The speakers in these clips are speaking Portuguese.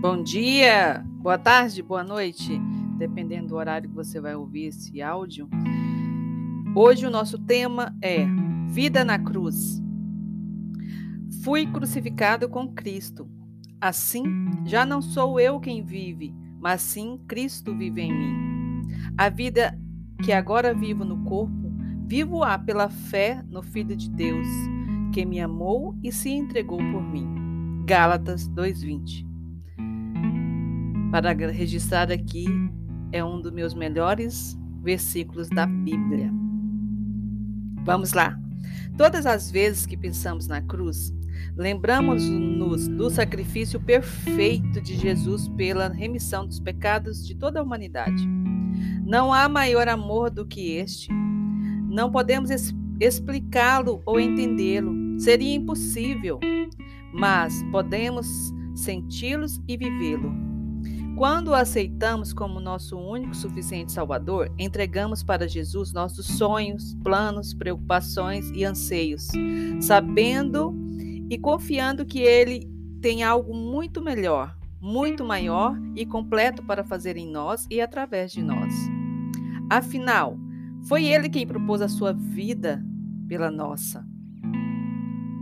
Bom dia, boa tarde, boa noite, dependendo do horário que você vai ouvir esse áudio. Hoje o nosso tema é Vida na Cruz. Fui crucificado com Cristo. Assim, já não sou eu quem vive, mas sim Cristo vive em mim. A vida que agora vivo no corpo, vivo-a pela fé no Filho de Deus, que me amou e se entregou por mim. Gálatas 2:20 para registrar aqui é um dos meus melhores versículos da Bíblia. Vamos lá. Todas as vezes que pensamos na cruz, lembramos-nos do sacrifício perfeito de Jesus pela remissão dos pecados de toda a humanidade. Não há maior amor do que este. Não podemos explicá-lo ou entendê-lo. Seria impossível, mas podemos senti-los e vivê-lo. Quando o aceitamos como nosso único suficiente Salvador, entregamos para Jesus nossos sonhos, planos, preocupações e anseios, sabendo e confiando que Ele tem algo muito melhor, muito maior e completo para fazer em nós e através de nós. Afinal, foi Ele quem propôs a sua vida pela nossa.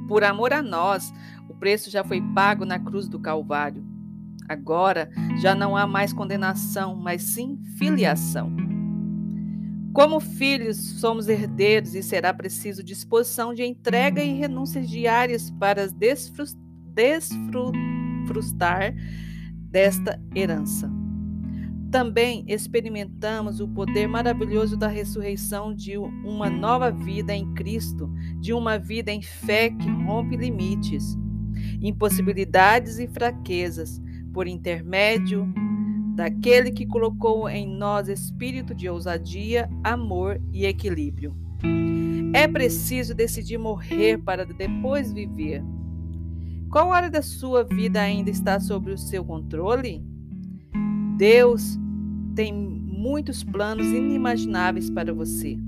Por amor a nós, o preço já foi pago na cruz do Calvário. Agora já não há mais condenação, mas sim filiação. Como filhos, somos herdeiros e será preciso disposição de entrega e renúncias diárias para desfrutar desta herança. Também experimentamos o poder maravilhoso da ressurreição de uma nova vida em Cristo, de uma vida em fé que rompe limites, impossibilidades e fraquezas, por intermédio daquele que colocou em nós espírito de ousadia, amor e equilíbrio. É preciso decidir morrer para depois viver. Qual área da sua vida ainda está sob o seu controle? Deus tem muitos planos inimagináveis para você.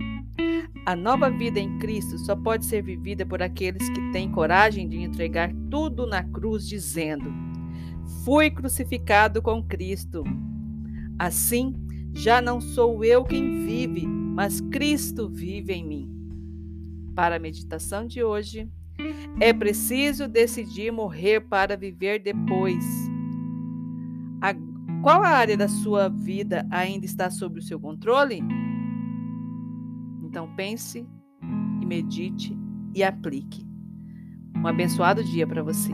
A nova vida em Cristo só pode ser vivida por aqueles que têm coragem de entregar tudo na cruz, dizendo: Fui crucificado com Cristo. Assim, já não sou eu quem vive, mas Cristo vive em mim. Para a meditação de hoje, é preciso decidir morrer para viver depois. A, qual a área da sua vida ainda está sob o seu controle? Então pense e medite e aplique. Um abençoado dia para você.